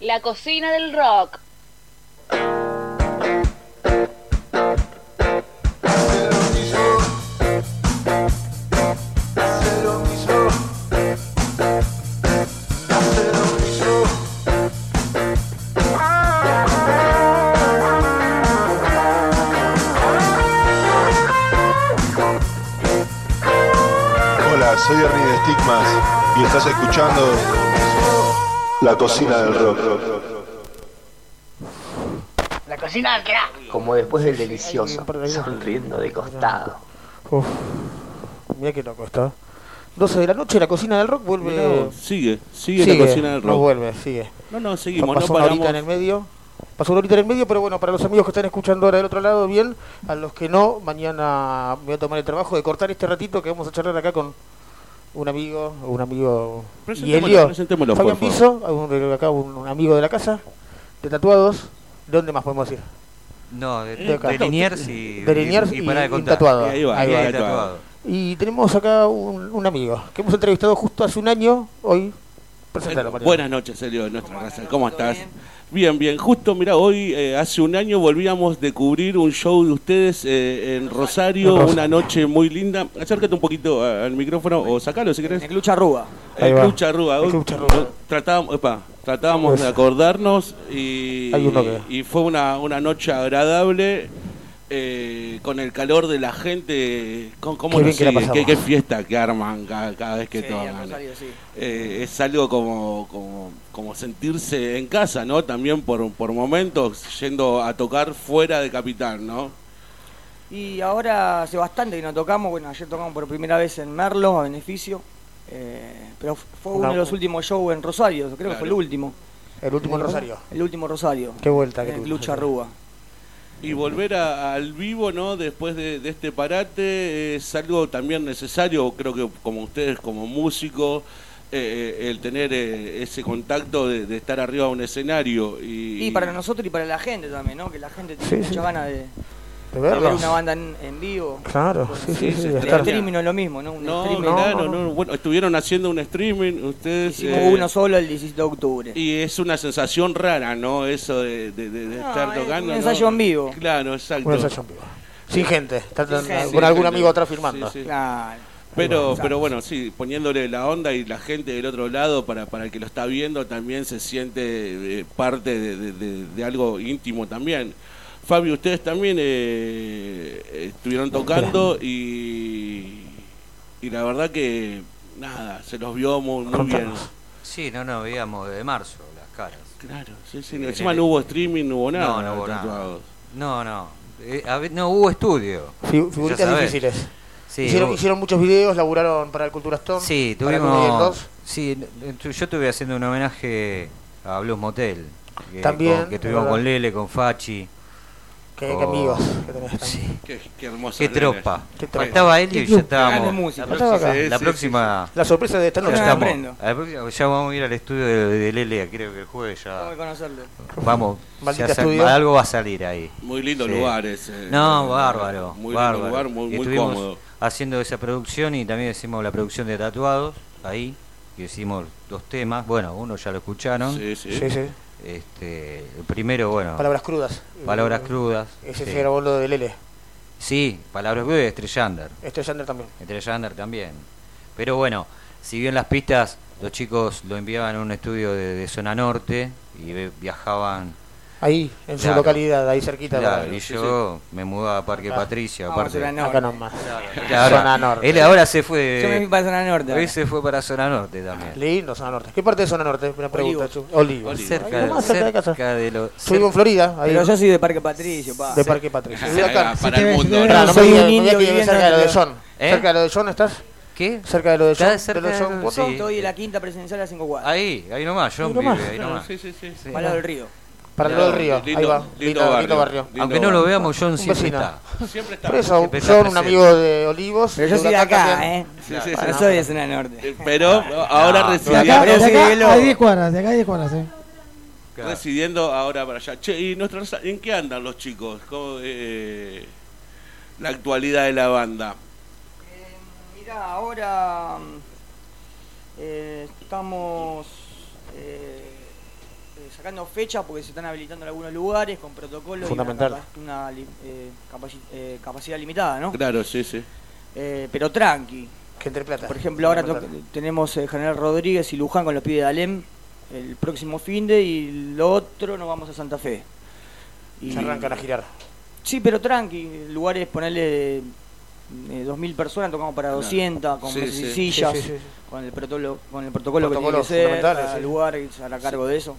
La cocina del rock. Hola, soy Ernie de Stigmas y estás escuchando La Cocina del Rock. La cocina del rock. Como después del delicioso, sonriendo de costado. Uf. Mira que loco está. 12 de la noche, la cocina del rock vuelve. No, sigue, sigue, la cocina del No rock. vuelve, sigue. No, no, seguimos, Pasó no una paramos. horita en el medio. Pasó una horita en el medio, pero bueno, para los amigos que están escuchando ahora del otro lado, bien. A los que no, mañana me voy a tomar el trabajo de cortar este ratito que vamos a charlar acá con un amigo, un amigo y Elio. Fabián. Piso, un- acá un, un amigo de la casa, de tatuados. ¿De dónde más podemos ir? No, de, De acá. de Liniers y, De Liniers y, y- para de y contar. tatuado. Y ahí va, Ahí y va. ahí tatuado. Y tenemos acá un, un amigo que hemos entrevistado justo hace un año, hoy. Presentalo. Buenas noches, Elio, de nuestra raza. ¿Cómo estás? Bien, bien. Justo, mira, hoy, eh, hace un año, volvíamos de cubrir un show de ustedes eh, en Rosario, una noche muy linda. Acércate un poquito al micrófono o sacalo si querés. El Club Charrúa. El. Club Charrúa. Hoy. Tratábamos, epa, tratábamos de acordarnos y, y fue una, una noche agradable. Eh, con el calor de la gente, con, ¿cómo Qué la sigue? ¿Qué, qué fiesta que arman cada, cada vez que Sí, Rosario, sí. Eh, es algo como, como, como sentirse en casa, ¿no? También por, por momentos yendo a tocar fuera de Capital, ¿no? Y ahora hace bastante que no tocamos. Bueno, ayer tocamos por primera vez en Merlo, a beneficio. Eh, pero fue uno de los últimos shows en Rosario, creo que fue el último. El último en Rosario. El último Rosario. Qué vuelta que En el tuvimos. Y volver a- al vivo, ¿no? Después de, de este parate es algo también necesario, creo que como ustedes como músicos, eh, eh, el tener eh, ese contacto de, de estar arriba de un escenario. Y, Y para nosotros y para la gente también, ¿no? Que la gente tiene Sí, mucha sí. ganas de, De de ver verlos. una banda en, en vivo. Claro, sí, sí, Sí, sí. El estar- streaming no es lo mismo, ¿no? Un No, streaming. no, claro, no, no. Bueno, estuvieron haciendo un streaming, ustedes... Hicimos eh, uno solo el 17 de octubre. Y es una sensación rara, ¿no? Eso de, de- de- de No, estar es tocando. un ensayo ¿no? en vivo. Claro, exacto. Un ensayo en vivo. Sin gente. está- Sin gente. Con algún amigo atrás sí. Claro. Pero, pero bueno, sí, poniéndole la onda y la gente del otro lado, para, para el que lo está viendo, también se siente eh, parte de, de- de- de algo íntimo también. Fabio, ustedes también eh, estuvieron tocando y, y la verdad que, nada, se los vio muy, muy bien. Sí, no, no, veíamos de marzo las caras. Claro, sí, sí. En Encima no hubo streaming, no hubo nada. no, no hubo nada. No, no. Eh, a ver, no hubo estudio. Figuritas difíciles. Sí, hicieron, hubo- hicieron muchos videos, laburaron para el Cultura Stone. Sí, tuvimos. 2. Sí, yo estuve haciendo un homenaje a Blues Motel. Que, También, con- que estuvimos con Lele, con Fachi. Qué, qué amigos que tenés también. Sí. Qué, qué hermoso. Qué tropa. Qué tropa. Faltaba él y ya estábamos. La próxima, la Sí, próxima- La sorpresa de esta Ya noche. ya, estamos. aprendo. A la próxima- ya vamos a ir al estudio de, de Lele, creo que el jueves Tengo que ya. conocerlo. Vamos, ya algo va a salir ahí. Muy lindo Sí. lugar ese. No, bárbaro. Muy bárbaro. lindo lugar, muy, Y muy estuvimos cómodo. haciendo esa producción y también hicimos la producción de tatuados ahí, que hicimos dos temas. Bueno, uno ya lo escucharon. Sí, sí. Sí, sí. Este, el primero, bueno, Palabras crudas. palabras crudas. Ese sí. se grabó lo de Lele. Sí, palabras crudas de Estrellander. Yander también. Estrellander también. Pero bueno, si bien las pistas, los chicos lo enviaban a un estudio de, de zona norte y viajaban. Ahí, en su Claro. localidad, ahí cerquita. Claro, y yo me mudaba a Parque Acá. Patricia, Vamos a aparte. zona norte. Acá nomás. Él ahora, Zona norte. él ahora se fue. Yo me fui para zona norte. Hoy se fue para zona norte también. Lindo, zona norte. ¿Qué parte de zona norte? Una pregunta. Olivos. Cerca, Ahí nomás, cerca de casa. cerca de lo. Yo vivo en Florida, ahí. Pero yo soy de Parque Patricio, pa. de Parque Patricio. Acá. para el mundo. ¿no? no me Soy no me viviendo cerca de lo de John. ¿Eh? ¿Cerca de lo de John estás? ¿Qué? ¿Cerca de lo de John? cerca ¿De lo de John. Estoy en la quinta presidencial a 5 cuadras. Ahí, ahí nomás, John Ahí nomás. vive ahí nomás. Sí, sí, sí. sí. Al lado del río. Para el lado del río. Lindo- Ahí va. lindo Lindo, barrio. lindo barrio. Lindo Aunque no lo veamos, John Un siempre está. Siempre está. Por eso, Siempre está John, un presente. amigo de Olivos. Pero yo de soy de acá, también. ¿eh? Sí, sí, sí. No soy de zona norte. Eh, Pero ahora No, De residiendo, acá, de Pero sí, acá hay 10 cuadras, de acá hay 10 cuadras, eh. residiendo ahora para allá. Che, ¿y nuestros, en qué andan los chicos? ¿Cómo, eh, la actualidad de la banda. Eh, mirá, ahora eh, estamos eh, sacando fechas porque se están habilitando en algunos lugares con protocolo Fundamental. y una, capa- una eh, capaci- eh, capacidad limitada, ¿no? Claro, sí, sí. Eh, pero tranqui. Gente de plata. Por ejemplo, ahora tenemos eh, General Rodríguez y Luján con los pibes de Alem el próximo fin de y lo otro nos vamos a Santa Fe. Y- Se arrancan a girar. Sí, pero tranqui, lugares ponerle de, de 2.000 personas, tocamos para 200, con Sí, sillas, Sí, sí, sí. con el protocolo, con el protocolo que Protocolos tiene que ser, sí. lugar y se hará cargo de eso.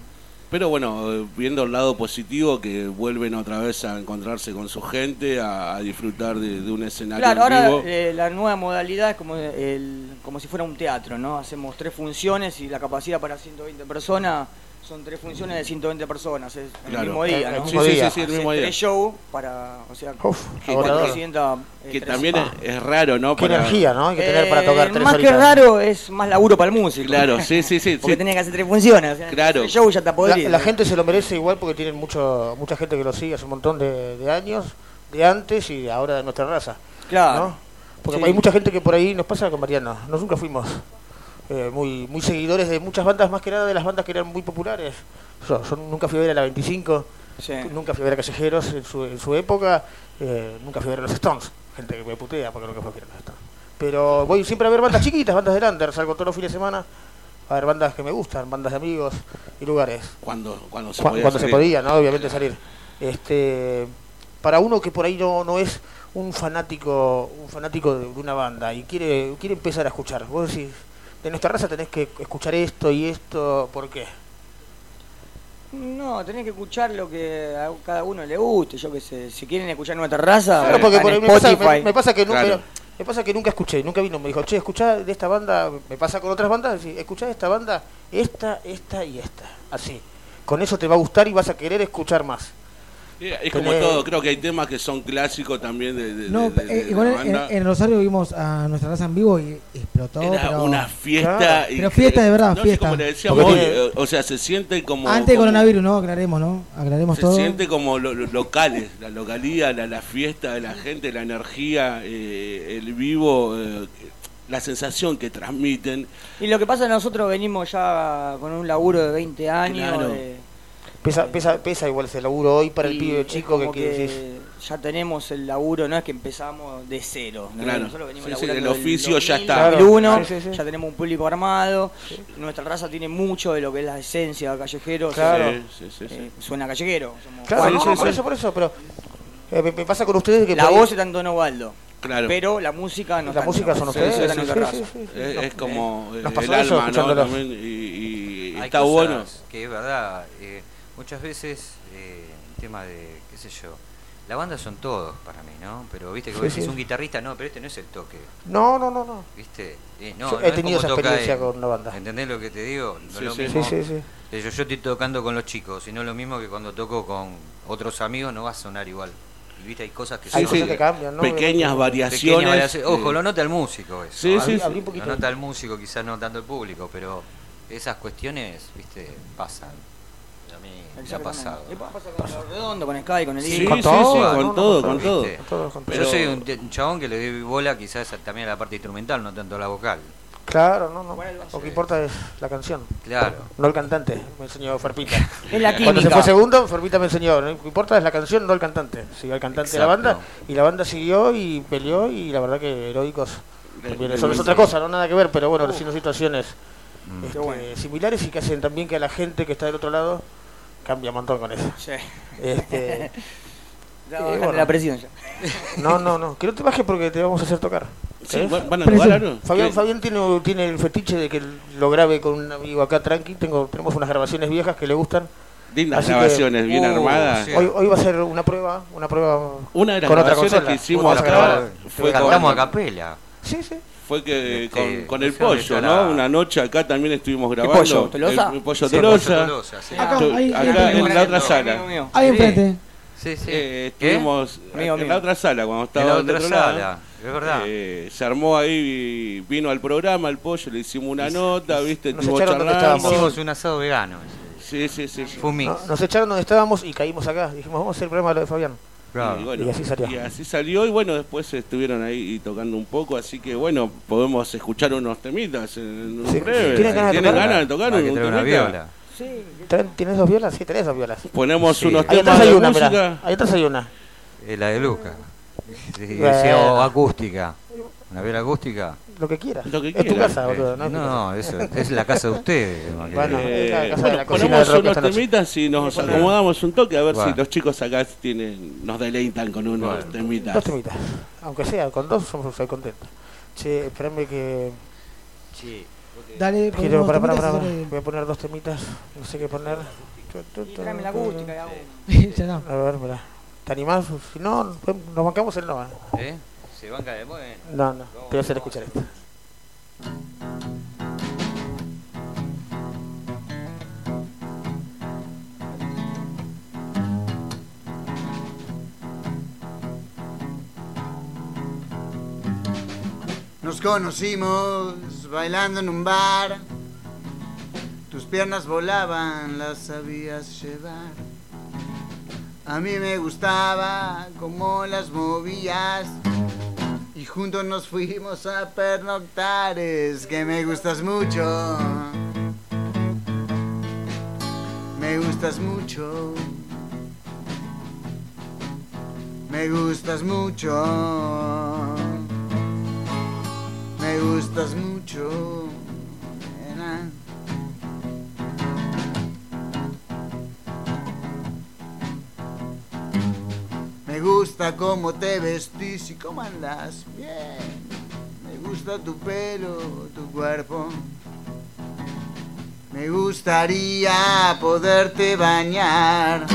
Pero bueno, viendo el lado positivo, que vuelven otra vez a encontrarse con su gente, a, a disfrutar de, de un escenario Claro, en ahora vivo. eh, la nueva modalidad es como, el, como si fuera un teatro, ¿no? Hacemos tres funciones y la capacidad para 120 personas son tres funciones de 120 personas, es el Claro. mismo día, sí, sí, día. sí, sí, el mismo día. tres shows para, o sea, Uf, Que. 400, eh, Que tres- también es, es raro, ¿no? Qué Para- energía, ¿no? Hay que tener para Eh, tocar tres Más que raro, es más laburo para el músico. Claro, sí, sí, sí. Porque sí. tenía que hacer tres funciones. o sea, Claro. El show ya está La, podrido. la gente se lo merece igual porque tienen mucho mucha gente que lo sigue hace un montón de, de años, de antes y ahora de nuestra raza. Claro. ¿no? Porque Sí. hay mucha gente que por ahí nos pasa con Mariano. Nosotros nunca fuimos eh, muy muy seguidores de muchas bandas, más que nada de las bandas que eran muy populares. Yo, yo nunca fui a ver a la 25, Sí. nunca fui a ver a Callejeros en su, en su época, eh, nunca fui a ver a los Stones. Gente que me putea porque nunca fui a ver a los Stones. Pero voy siempre a ver bandas chiquitas, bandas de Lander, salgo todos los fines de semana a ver bandas que me gustan, bandas de amigos y lugares. Cuando, cuando se Cu- podía cuando se podía, ¿no? Obviamente salir. Este, para uno que por ahí no, no es un fanático, un fanático de, de una banda y quiere, quiere empezar a escuchar, vos decís, de nuestra raza tenés que escuchar esto y esto, ¿por qué? No, tenés que escuchar lo que a cada uno le guste. Yo qué sé, si quieren escuchar nuestra raza, Claro, porque por me pasa, me- me pasa que nunca, Claro. me pasa que nunca escuché, nunca vino, me dijo, che, escuchá de esta banda, me pasa con otras bandas, escuchá de esta banda, esta, esta y esta, así. Con eso te va a gustar y vas a querer escuchar más. Es como Tenés- todo, creo que hay temas que son clásicos también de, de- No, de- de- eh, de igual la en, banda. en Rosario vimos a nuestra raza en vivo y explotó. Era pero una fiesta. Claro. y Pero fiesta de verdad, no, fiesta. como le decíamos Porque hoy, eh, o sea, se siente como. Antes de como- coronavirus, ¿no? Aclaremos, ¿no? Aclaremos Se todo. siente como lo- lo- locales, la localidad, la, la fiesta de la gente, la energía, eh, el vivo, eh, la sensación que transmiten. Y lo que pasa es que nosotros venimos ya con un laburo de 20 años. Claro. de- Pesa, pesa, pesa igual ese laburo hoy para el pibe es chico que, como que decís, ya tenemos el laburo, no es que empezamos de cero. ¿no? Claro. Nosotros venimos Sí, sí, el del oficio ya 2000, está. 2001, Claro. Sí, sí, sí. ya tenemos un público armado. Nuestra raza tiene mucho de lo que es la esencia callejero. o sea, Claro. Sí, sí, sí, sí. eh, suena callejero. somos Claro, no, por sí. eso, por eso, pero eh, me, me pasa con ustedes que La voz está en Don Osvaldo, Claro. pero la música no la música son ustedes. Es, como el alma, ¿no? y, está bueno. Que es verdad, eh, muchas veces eh, el tema de, qué sé yo, la banda son todos para mí, ¿no? Pero viste que Sí, vos decís sí. un guitarrista, no, pero este no es el toque, No, no, no, no. ¿viste? Eh, no, Yo no he es tenido como esa toca experiencia con una banda. ¿Entendés lo que te digo? No Sí, es lo sí. mismo- Sí, sí, sí. eh, Yo, yo estoy tocando con los chicos, y no es lo mismo que cuando toco con otros amigos no va a sonar igual. Y viste, hay cosas que Hay Sí, cosas sí. que cambian, ¿no? Pequeñas variaciones. pequeñas variaciones. Ojo, eh, lo nota el músico eso. Sí, sí, Abrí- sí. abrí un poquito. Lo nota el músico, quizás no tanto el público, pero esas cuestiones, viste, pasan. A mí me ha pasado. Y pasa con el redondo, con Sky, con el Sí. Con todo, sí, con no, todo, con con todo. ¿viste? Con todo, con todo. Pero- Yo soy un, chabón que le doy bola quizás también a la parte instrumental, no tanto a la vocal. Claro, no, no. Lo que importa es la canción. Claro. No el cantante, me enseñó Ferpita. Es la Cuando se química. fue segundo, Ferpita me enseñó. Lo que importa es la canción, no el cantante. Siguió el cantante de la banda y la banda siguió y peleó y la verdad que heroicos. También. Eso es otra cosa, no nada que ver, pero bueno, recién situaciones Mm. este, bueno. similares y que hacen también que a la gente que está del otro lado cambia un montón con eso. Sí. Este, Ya, Eh, bueno. la presión ya. no, no, no, que no te bajes porque te vamos a hacer tocar. Sí. ¿van-. Fabián. Fabián tiene, tiene el fetiche de que lo grabe con un amigo acá tranqui. Tengo, tenemos unas grabaciones viejas que le gustan. Que- grabaciones, bien Uh, armadas. sí. Hoy, hoy va a ser una prueba, una prueba Una de las con otra grabaciones consola. que hicimos acá fue Cantamos a capela. Sí, sí. Fue que Este, con, con el pollo, ¿no? la- Una noche acá también estuvimos grabando. pollo? ¿Tolosa? El, el pollo Sí, Tolosa. Pollo Tolosa, sí. Acá, ahí, acá en la otra sala. mío. Ahí enfrente. Sí, sí. Eh, estuvimos Amigo en la otra sala cuando En estaba la del otra otro lado. sala, es verdad. Eh, se armó ahí, vino al programa el pollo, le hicimos una nota, viste, nos estuvo echaron donde estábamos. Hicimos un asado vegano. Sí, sí, sí. sí. Fue un mix. No- nos echaron donde estábamos y caímos acá. Dijimos, vamos a hacer el programa de lo de Fabián. Claro. Y, bueno, Y así salió. y así salió, y bueno, después estuvieron ahí tocando un poco, así que bueno, podemos escuchar unos temitas en, Sí. breve. ¿Tienen ganas de tocar? ganas de tocar Hay que un ¿Tienes dos violas? Sí, tenés dos violas. Ponemos Sí. unos Ahí temas hay de una, música. mirá. Ahí atrás hay una. Eh, la de Luca. Sí, o acústica. ¿Una viola acústica? Lo que quieras. Lo que es tu quieras. casa, boludo. No, casa. no, eso es la casa de ustedes. Bueno. Eh, es la casa de la cocina ponemos rock unos temitas y nos acomodamos un toque a ver Bueno. si los chicos acá tienen, nos deleitan con unos Bueno. temitas. Dos temitas. Aunque sea, con dos somos soy contento. Che, espérame que. Sí. Dale, Quiero, para, para, para, Voy a poner dos temitas. No sé qué poner. Tráeme la acústica. A ver, mira. ¿Te animás? Si no, nos bancamos el no. ¿eh? ¿Eh? Se banca de bueno. No, no. Voy a hacer escuchar esto. Nos conocimos bailando en un bar. Tus piernas volaban, las sabías llevar. A mí me gustaba cómo las movías. Y juntos nos fuimos a pernoctar. Es que me gustas mucho. Me gustas mucho. Me gustas mucho. Me gustas mucho. Gusta cómo te vestís y cómo andas bien. Me gusta tu pelo, tu cuerpo. Me gustaría poderte bañar.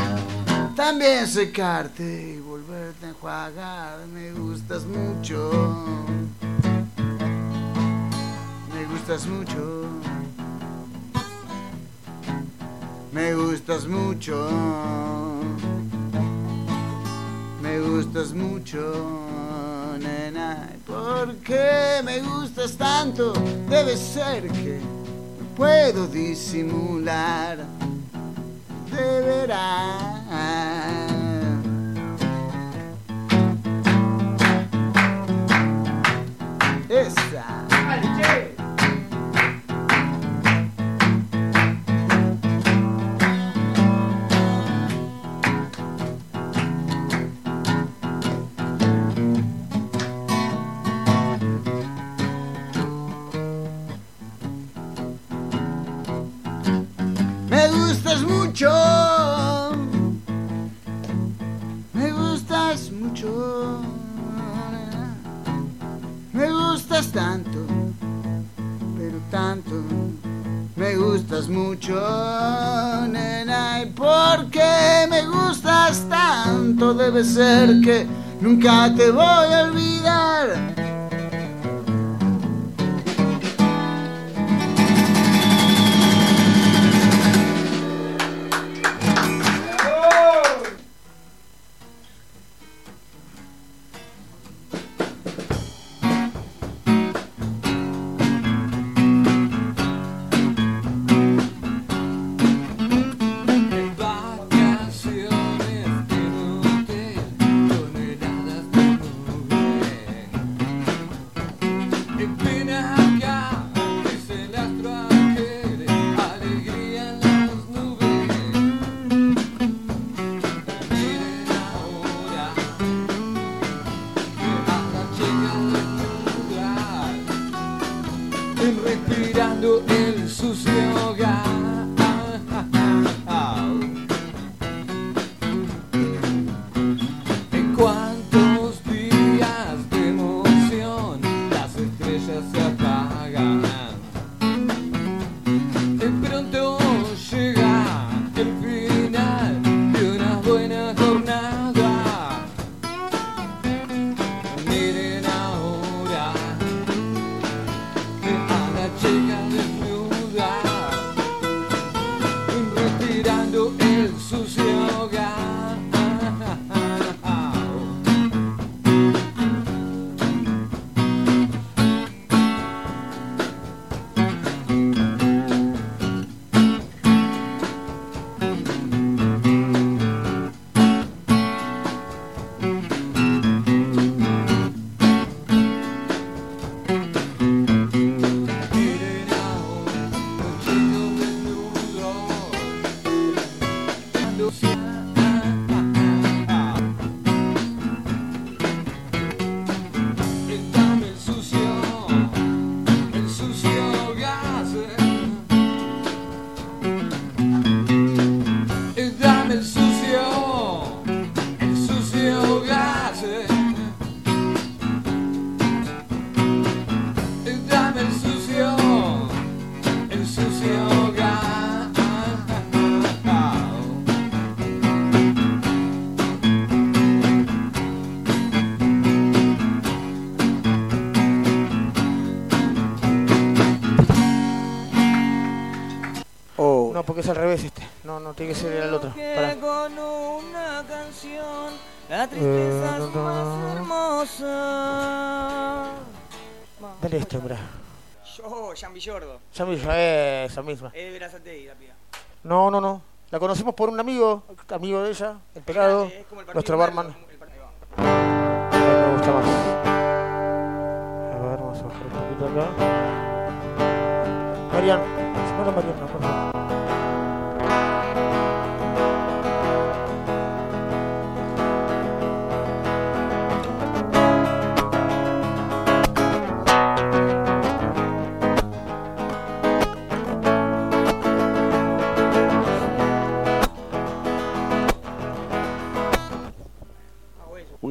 También secarte y volverte a enjuagar. Me gustas mucho. Me gustas mucho. Me gustas mucho. Me gustas mucho, nena. ¿Por qué me gustas tanto? Debe ser que puedo disimular. De. Esa. Debe ser que nunca te voy a olvidar. Tiene que ser el otro. Que con una canción la tristeza Eh, es no, más no. hermosa. Dale esto, mirá. Yo, Jean Villordo. Esa misma, esa misma. Es de la piba. No, no, no. La conocimos por un amigo, amigo de ella, el pelado, nuestro barman. Me gusta más. A ver, vamos a bajar un poquito acá. Marian, señora Mariana, por favor.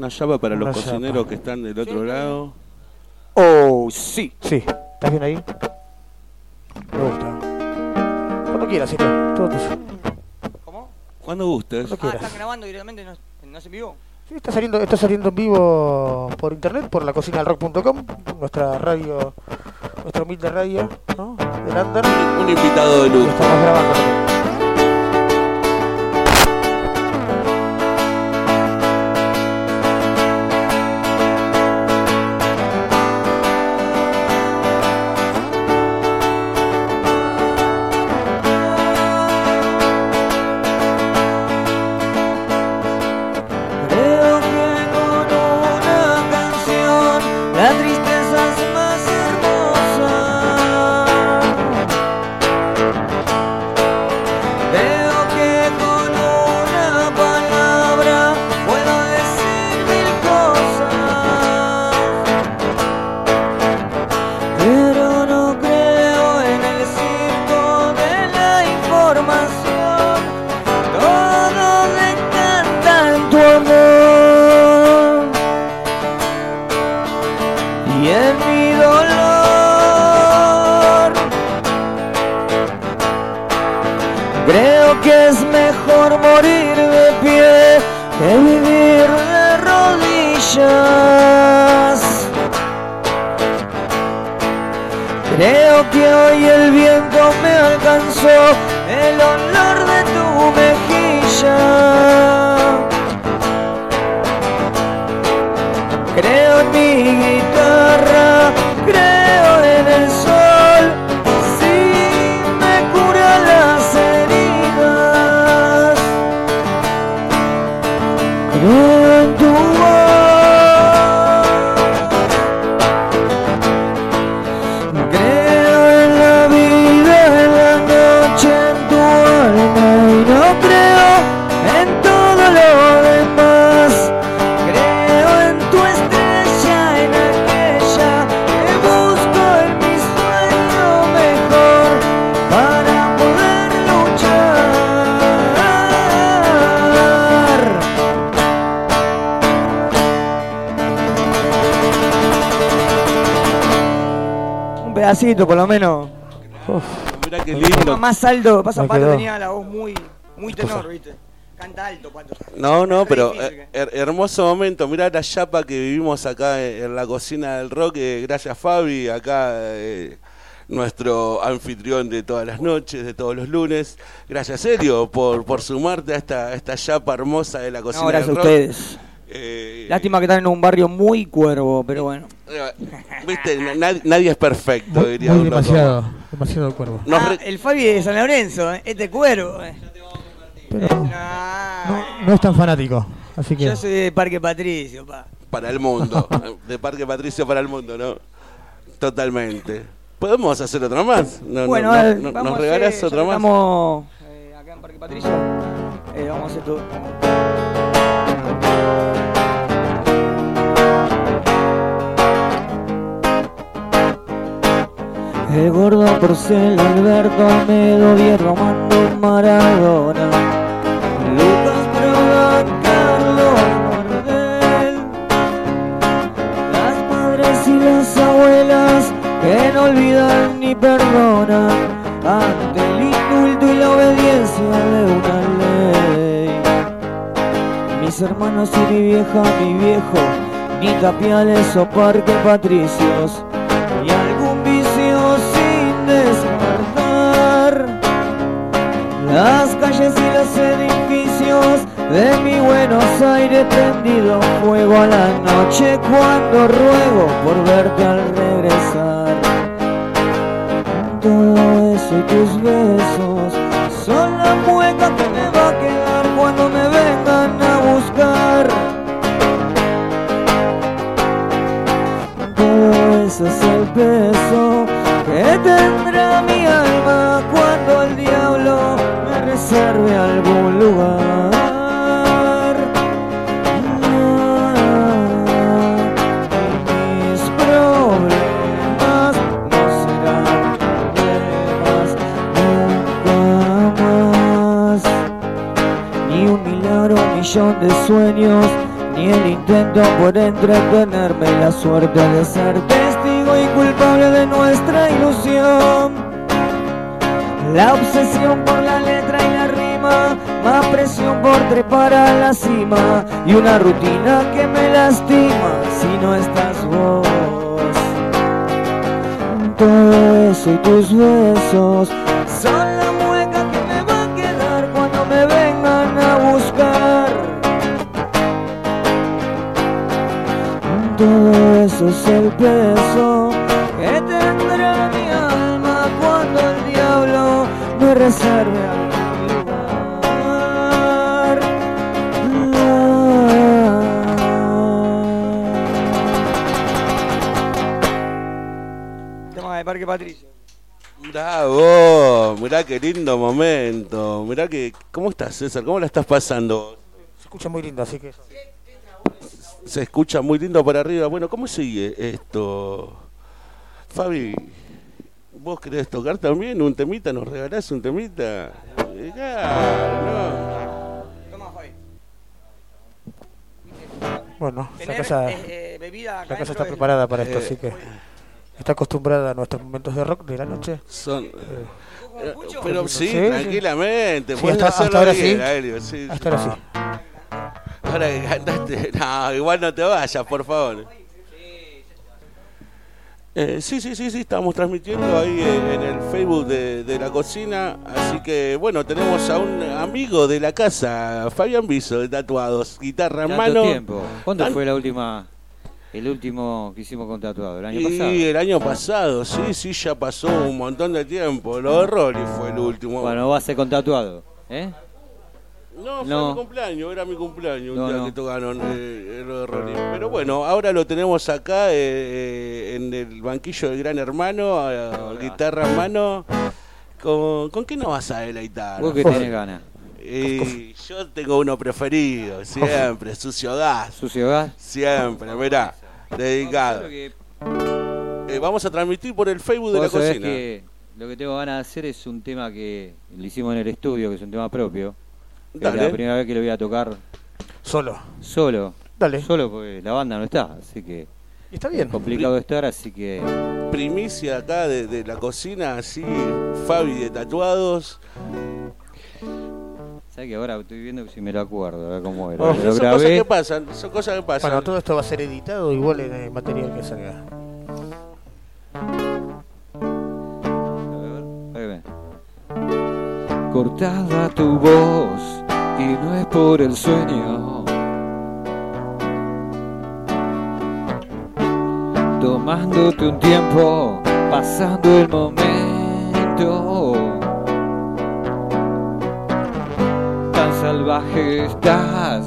Una llave para Una los llapa. cocineros que están del otro lado. Oh, sí. Sí, ¿estás bien ahí? Me gusta. Cuando quieras, Silvia, todo tuyo. ¿Cómo? Cuando gustes. Cuando Ah. ¿están grabando directamente? ¿No, no se vivo? Sí, está saliendo, está saliendo en vivo por internet, por la cocina del rock.com, nuestra radio, nuestra humilde radio, ¿no? De Lander. Un invitado de Y luz. estamos grabando. Pedacito por lo menos. Mirá qué Tema lindo. más alto, pasa Pato quedó. tenía la voz muy, muy tenor, viste. Canta alto, Pato. No, no, pero eh, her- hermoso momento. Mirá la chapa que vivimos acá en, la cocina del rock. eh, gracias, Fabi. Acá eh, nuestro anfitrión de todas las noches, de todos los lunes. Gracias, Elio, por, por sumarte a esta, a esta chapa hermosa de la cocina No, gracias a del rock. ustedes. Eh, Lástima que están en un barrio muy cuervo, pero bueno. Eh, Viste, Na- nadie, nadie es perfecto, Muy, diría muy un loco. demasiado, demasiado cuervo. Ah, el Fabi de San Lorenzo, ¿eh? este cuervo. eh. Pero Ah, no, no es tan fanático, así que... Yo soy de Parque Patricio, pa. para el mundo. de Parque Patricio para el mundo, ¿no? Totalmente. ¿Podemos hacer otra más? No, no, bueno, no, a ver, no- vamos ¿Nos ya que más? Estamos eh, acá en Parque Patricio. Eh, vamos a hacer todo. El gordo porcel, Alberto Almedo, Vierro Mando Maradona. Lucas Prodan, Carlos Gardel. Las madres y las abuelas que no olvidan ni perdonan ante el indulto y la obediencia de una ley. Mis hermanos y mi vieja, mi viejo, ni tapiales o parque patricios, Las calles y los edificios de mi Buenos Aires prendido fuego a la noche cuando ruego por verte al regresar. Todo eso y tus besos son la mueca que me va a quedar cuando me vengan a buscar. Todo eso es el peso que tendrá me reserve algún lugar. Mis problemas no serán problemas nunca más. Ni un milagro, un millón de sueños, ni el intento por entretenerme la suerte de ser testigo y culpable de nuestra ilusión. La obsesión por la letra y más presión por trepar a la cima y una rutina que me lastima si no estás vos. Todo eso y tus besos son la mueca que me va a quedar cuando me vengan a buscar. Todo eso es el peso que tendrá mi alma cuando el diablo me reserve Parque Patricio. Bravo, mirá qué lindo momento. Mirá que. ¿Cómo estás, César? ¿Cómo la estás pasando? Se escucha muy lindo, así que. Se escucha muy lindo para arriba. Bueno, ¿cómo sigue esto? Fabi, ¿vos querés tocar también un temita? ¿Nos regalás un temita? Eh, claro, Bueno, la casa, eh, eh, bebida acá la casa está preparada para esto, Eh, así que está acostumbrada a nuestros momentos de rock de la noche. Son. Eh, eh, Pero sí, Sí, sí. tranquilamente. Sí, hasta- hasta ahora bien, sí. Sí, hasta ahora sí. Ahora que cantaste, no, igual no te vayas, por favor. Eh, sí, sí, sí, sí, estamos transmitiendo ahí eh, en el Facebook de, de la cocina. Así que, bueno, tenemos a un amigo de la casa, Fabián Biso, de Tatuados, guitarra en mano. tiempo. ¿Cuándo fue la última, el último que hicimos con tatuado? ¿El año y pasado? el año pasado, sí, sí, ya pasó un montón de tiempo. Lo de Rolly fue el último. Bueno, va a ser con tatuado. ¿Eh? No, fue No. mi cumpleaños, era mi cumpleaños un día no. que tocaron eh, lo de Rolling. Pero bueno, ahora lo tenemos acá eh, eh, en el banquillo del Gran Hermano, eh, guitarra en mano. ¿Con, ¿Con qué nos vas a deleitar? Vos que tenés ganas. Y yo tengo uno preferido, siempre, Sucio Gas. ¿Sucio gas? Siempre, mirá, dedicado. Que Eh, vamos a transmitir por el Facebook de la cocina. que lo que tengo ganas de hacer es un tema que lo hicimos en el estudio, que es un tema propio. Es Dale. la primera vez que lo voy a tocar Solo. solo. Dale. Solo porque la banda no está, así que Y está bien. es complicado estar, así que Primicia acá de, de la cocina, así, Fabi de tatuados. Sabes que ahora estoy viendo si me lo acuerdo, a ver cómo era. Oh, lo son cosas grabé. que pasan, son cosas que pasan. Bueno, todo esto va a ser editado igual en el material que salga. Cortada tu voz y no es por el sueño. Tomándote un tiempo, pasando el momento. Estás.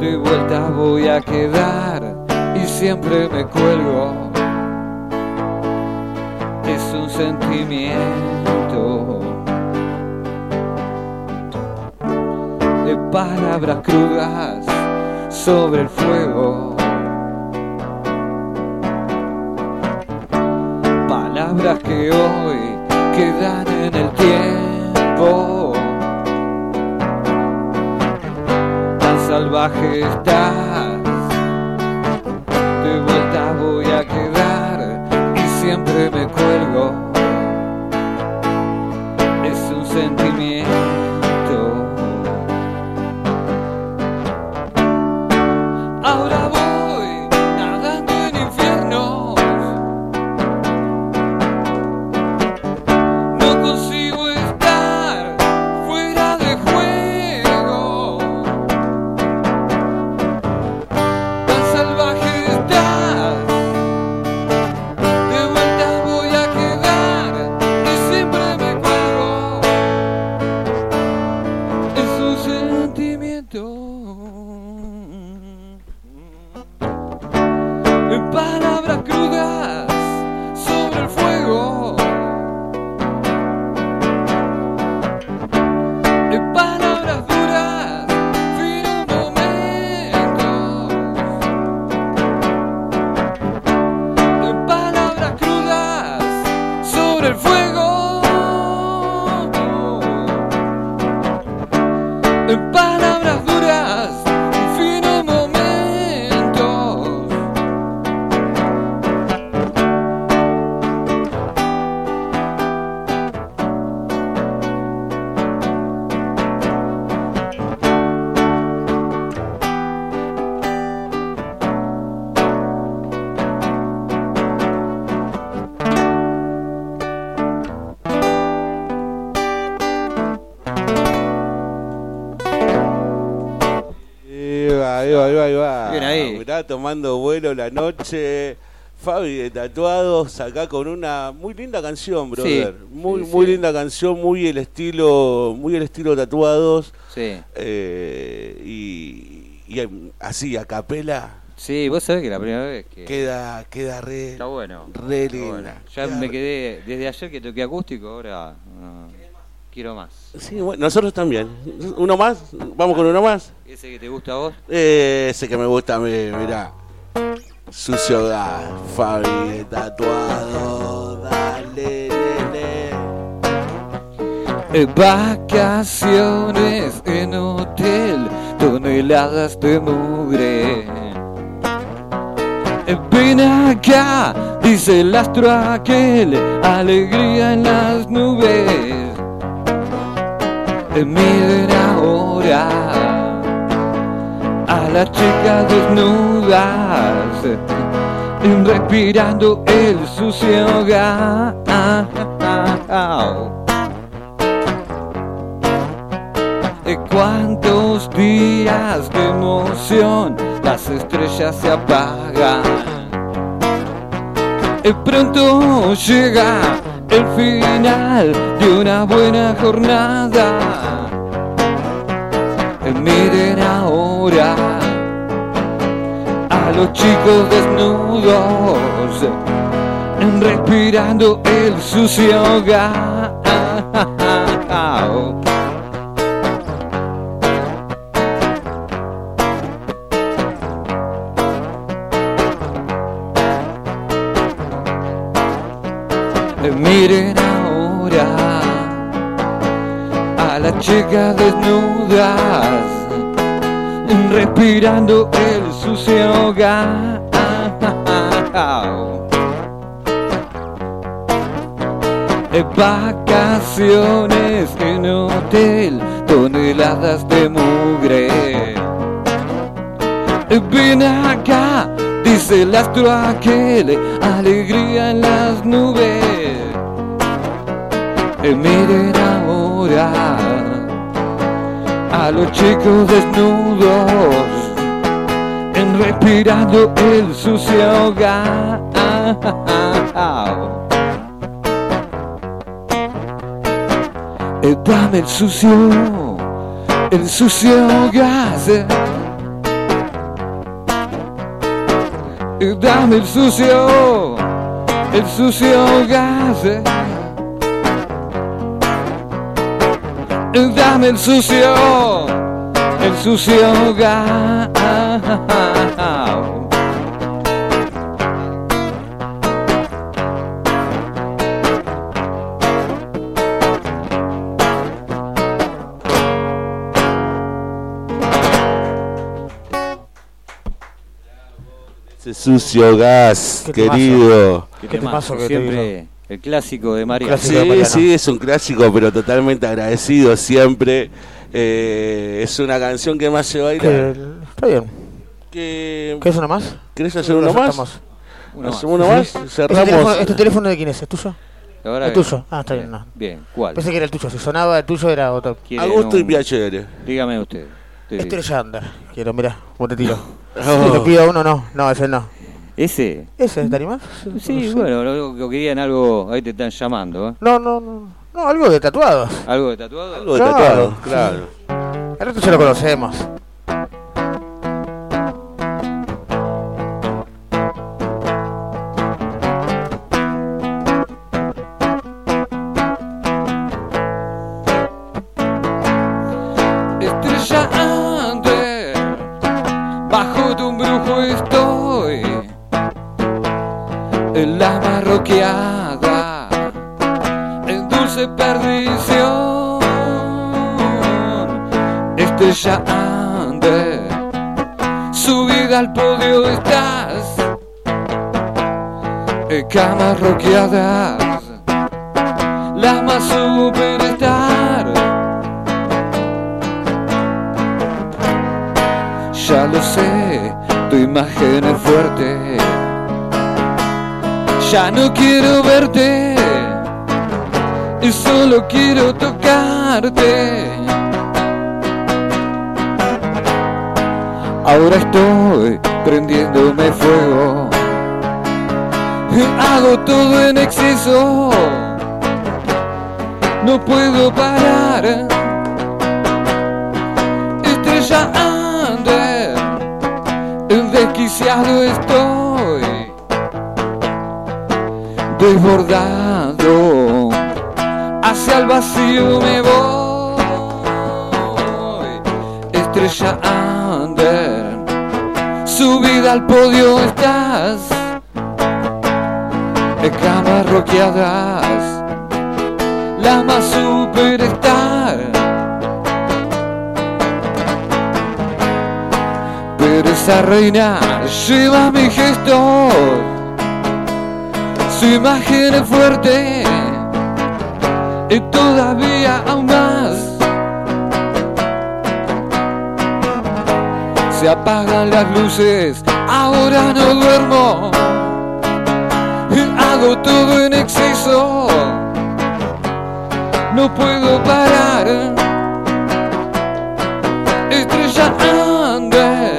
De vuelta voy a quedar y siempre me cuelgo es un sentimiento palabras crudas sobre el fuego. Palabras que hoy quedan en el tiempo. Tan Tomando vuelo la noche. Fabi de Tatuados, acá con una muy linda canción, brother. muy, sí, muy sí. linda canción, muy el estilo, muy el estilo Tatuados. Sí. eh, y, y así, a capela, Sí, vos sabés que la primera vez que. queda, queda re, Está bueno. re está linda. bueno. Ya Queda me quedé. Desde ayer que toqué acústico, ahora. ah, quiero más. Sí, bueno, nosotros también. ¿Uno más? ¿Vamos con uno más? ¿Ese que te gusta a vos? Eh, ese que me gusta a mí, mirá. Sucio gas, Fabi tatuado, dale, nene. Eh, Vacaciones en hotel, toneladas de mugre. Eh, Ven acá, dice el astro aquel, alegría en las nubes. Miren ahora a las chicas desnudas, respirando el sucio gas. Cuántos días de emoción las estrellas se apagan. Pronto llega el final de una buena jornada. Miren ahora a los chicos desnudos respirando el sucio gas. Miren ahora a las chicas desnudas respirando el sucio gas. Vacaciones en hotel, toneladas de mugre. Ven acá, dice el astro aquel, alegría en las nubes. Miren ahora a los chicos desnudos, en respirando el sucio gas. Dame el sucio, el sucio gas. Dame el sucio, el sucio gas. Dame el sucio, el sucio gas. Ese sucio gas, Qué temazo. querido. Qué que te siempre el clásico de María. Clásico de Sí, Mariano. sí, es un clásico, pero totalmente agradecido siempre. Eh, es una canción que hace Que- bailar. Está bien. Que, ¿Querés una más? ¿Querés hacer uno más? Uno más. ¿Hacemos uno más? ¿Este Cerramos. teléfono, ¿Este teléfono de quién es? ¿Es tuyo? Ahora ¿Es bien. tuyo? Ah, está bien. No. Bien, ¿cuál? Pensé que era el tuyo. Si sonaba el tuyo era otro. ¿Quieren Augusto y un- Piacere. Dígame usted. Usted Este dice. es Yander. Quiero, mira, cómo te tiro. Oh. Te pido uno, no. No, ese no. ¿Ese? ¿Ese te animás? Sí, bueno, lo, lo querían algo. Ahí te están llamando, ¿eh? No, no, no. No, algo de tatuados. ¿Algo de tatuado? Algo de Claro. tatuado, claro. Al resto ya lo conocemos. Camas roqueadas, la más superstar. Ya lo sé, tu imagen es fuerte. Ya no quiero verte, y solo quiero tocarte. Ahora estoy prendiéndome fuego. Hago todo en exceso. No puedo parar. Estrella under, desquiciado estoy, desbordado, hacia el vacío me voy, estrella under, subida al podio estás, en camas roqueadas, la más superstar. Pero esa reina lleva mi gesto, su imagen es fuerte. Y todavía aún más. Se apagan las luces, ahora no duermo, hago todo en exceso, no puedo parar. Estrella under.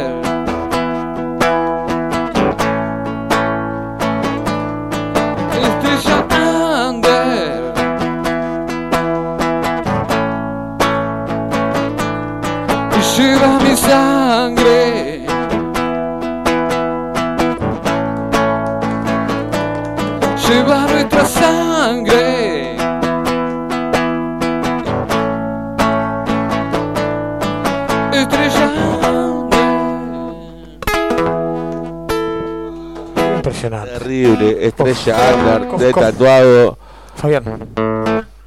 De uf. tatuado. Fabián,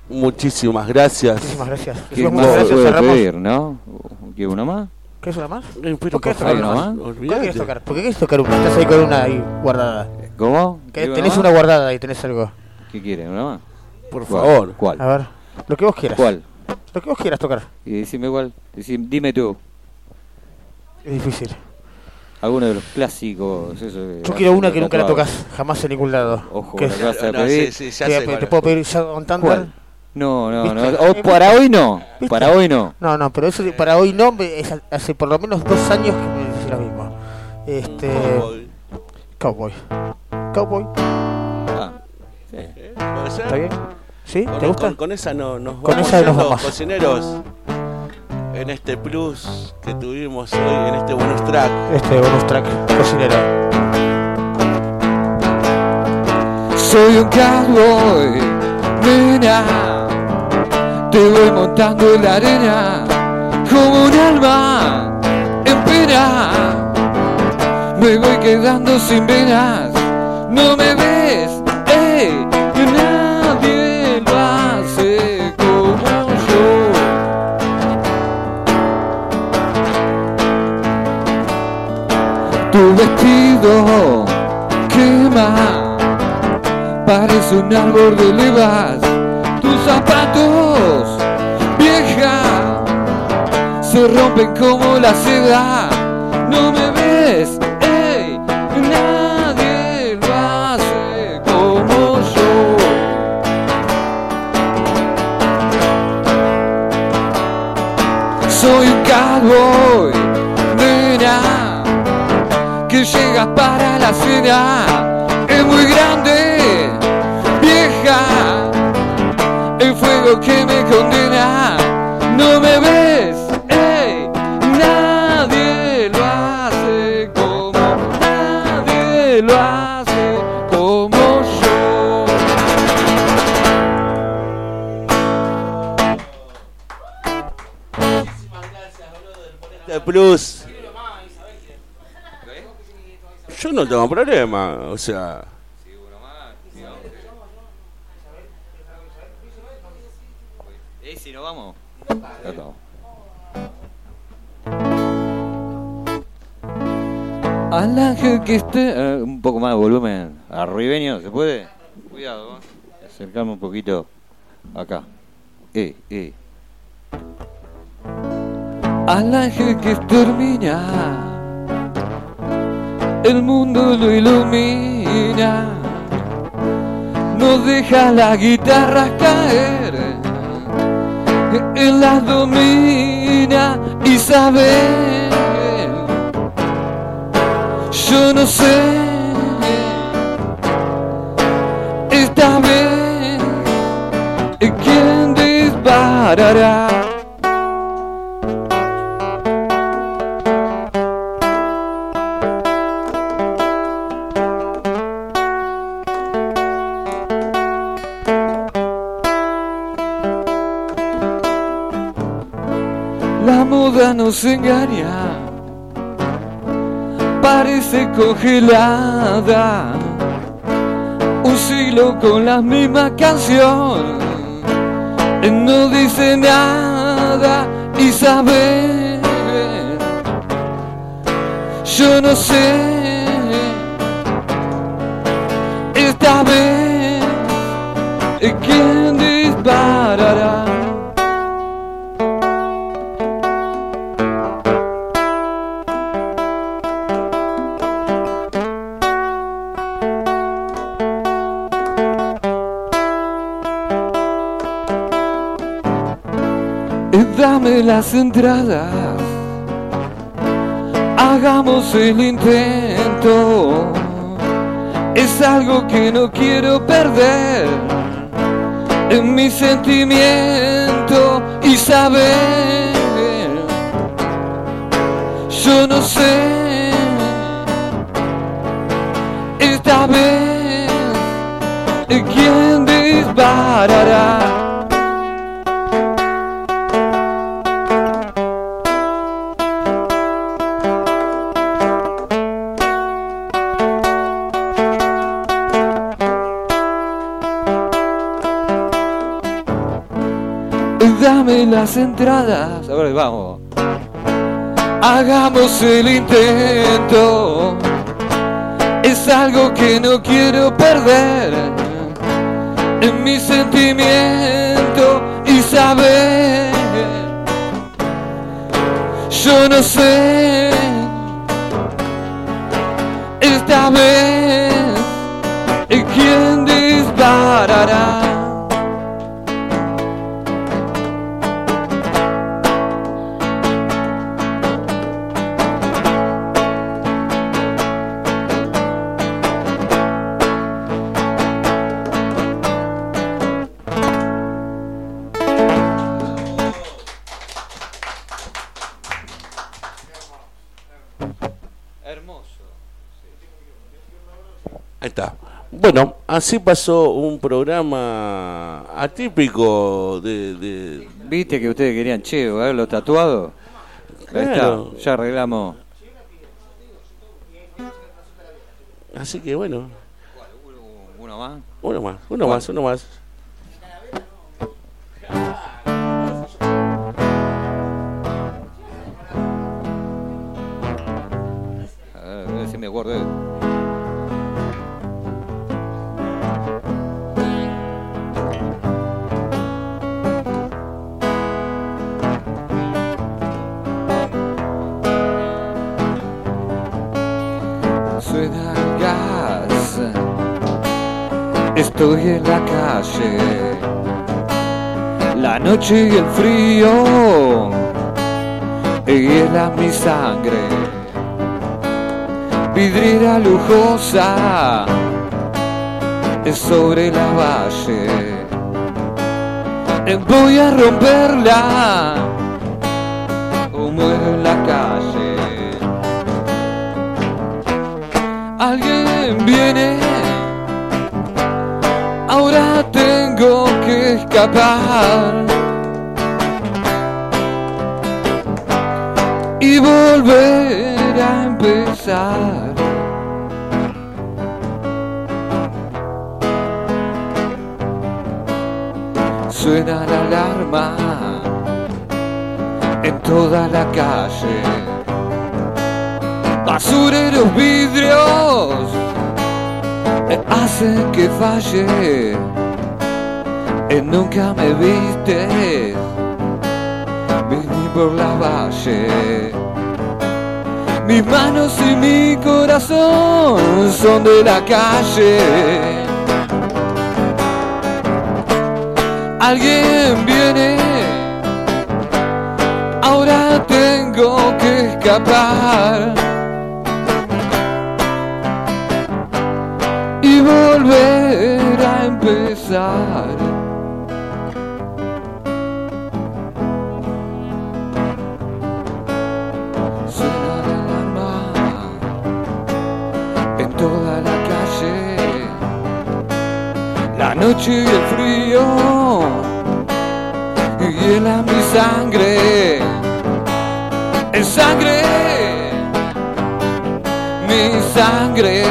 Muchísimas gracias. muchísimas gracias. ¿Qué más gracias, pedir, no? ¿Quiere una más? ¿Quieres una más? ¿Por qué por tocar una más? ¿Cuál olvídate. quieres tocar? ¿Por qué quieres tocar una? Estás ahí con una ahí guardada. ¿Cómo? Que ¿Quiere tenés una guardada ahí, tenés algo. ¿Qué quiere? ¿Una más? Por ¿Cuál? favor. ¿Cuál? A ver, lo que vos quieras. ¿Cuál? Lo que vos quieras tocar. Y decime cuál. Decime- dime tú. Es difícil. Alguno de los clásicos. Eso Yo quiero una que nunca la tocas jamás en ningún lado. Ojo, ¿Qué la que vas a No, pedir. sí, sí, ya Te, sé te puedo pedir Shadow Thunder. ¿Cuál? No, no, no. O para hoy no. ¿Viste? Para hoy no. No, no, pero eso de- para hoy no, me- es hace por lo menos dos años que me dice lo mismo. Este. Cowboy. Cowboy. Cowboy. Ah, sí. ¿Eh? ¿Está bien? ¿Sí? Con, ¿Te gusta? con- con esa no, nos Con vamos esa nos vamos. cocineros. En este plus que tuvimos hoy, en este bonus track. Este bonus track, cocinero. Soy un cowboy, nena. Te voy montando en la arena. como un alma en pena. Me voy quedando sin venas, no me ves, quema, parece un árbol de levas, tus zapatos vieja se rompen como la seda. No me ves, ey, nadie lo hace como yo. Soy un cowboy, que llega para la cena. Es muy grande, vieja, el fuego que me condena. No me ves, ey, nadie lo hace como, nadie lo hace como yo. De Plus. Yo no tengo problema, o sea. Si no vamos. Al ángel que esté. eh, un poco más de volumen. Arribeño, ¿se puede? Cuidado, ¿eh? acercame un poquito acá. Eh, eh. Al ángel que extermina. El mundo lo ilumina. No deja las guitarras caer. Él las domina y sabe. Yo no sé. Esta vez. ¿Quién disparará? Engaña, parece congelada. Un siglo con la misma canción, no dice nada y sabe. Yo no sé, las entradas, hagamos el intento. Es algo que no quiero perder en mi sentimiento y saber. Yo no sé, esta vez, ¿quién las entradas. A ver, vamos. Hagamos el intento. Es algo que no quiero perder. En mi sentimiento y saber. Yo no sé. Esta vez. ¿Quién disparará? Así pasó un programa atípico de... de- ¿Viste que ustedes querían, che, verlo tatuado? Ahí Claro. está, ya arreglamos. Así que bueno, Uno más. uno más, uno más, uno más. Noche y el frío hiela mi sangre vidriera lujosa es sobre la valle. Voy a romperla o muero en la calle. Alguien viene, ahora tengo que escapar. Volver a empezar. Suena la alarma en toda la calle. Basureros vidrios hacen que falle. Eh, Nunca me viste vení por la valle. Mis manos y mi corazón son de la calle. Alguien viene, ahora tengo que escapar. Y volver a empezar. Noche y el frío hiela mi sangre. En sangre, mi sangre.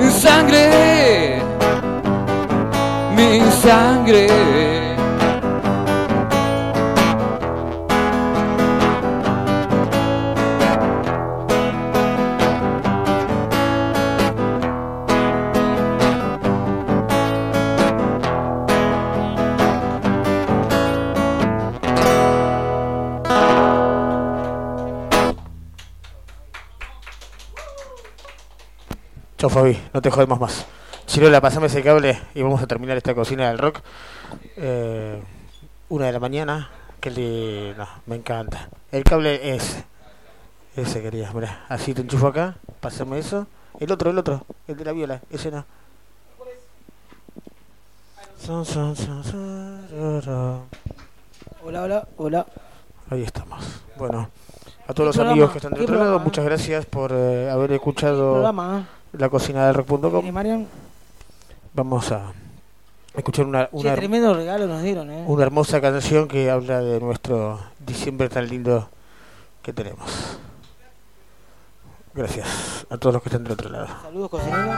En sangre, mi sangre. Chau Fabi, no te jodemos más. Chirola, pasame ese cable y vamos a terminar esta cocina del rock. Eh, una de la mañana, que le... No, me encanta. El cable es... Ese quería, mirá. Así te enchufo acá, pasame eso. El otro, el otro, el de la viola, ese no. Son, son, son, son, ro, ro. Hola, hola, hola. Ahí estamos. Bueno, a todos los ¿Qué amigos que están del ¿Qué otro lado, muchas gracias por eh, haber escuchado Programa, la cocina del rock.com. Marian? Vamos a escuchar una, tremendo regalo nos dieron, ¿eh? una hermosa canción que habla de nuestro diciembre tan lindo que tenemos. Gracias a todos los que están del otro lado. Saludos, cocineros.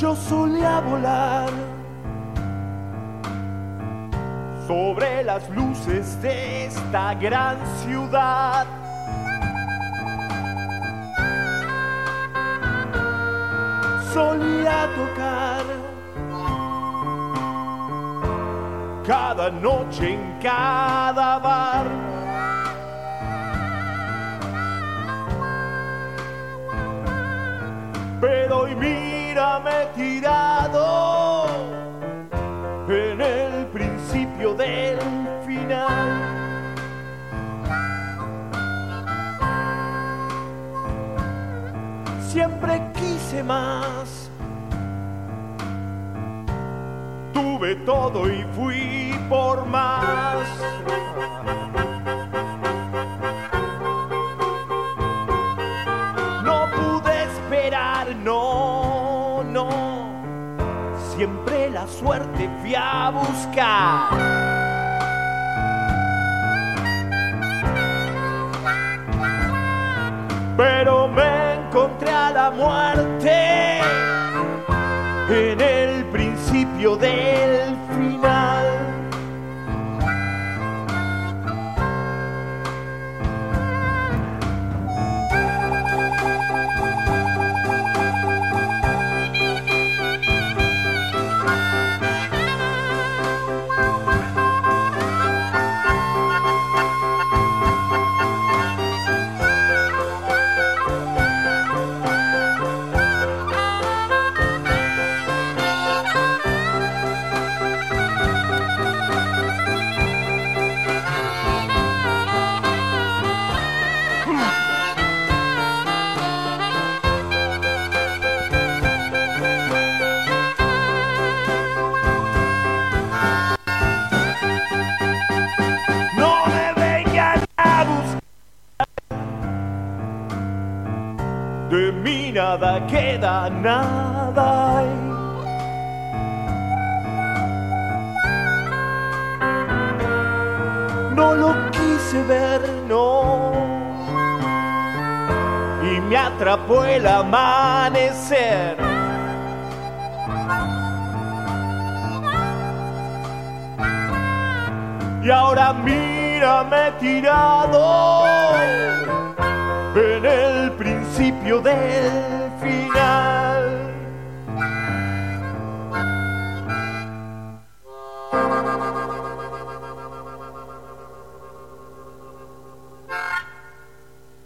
Yo solía volar sobre las luces de esta gran ciudad. Solía tocar cada noche en cada bar. Pero hoy mírame tirado en el principio del final. Siempre quise más. Tuve todo y fui por más. La suerte fui a buscar. Pero me encontré a la muerte en el principio del queda, nada. No lo quise ver, no. Y me atrapó el amanecer. Y ahora mírame tirado en el principio del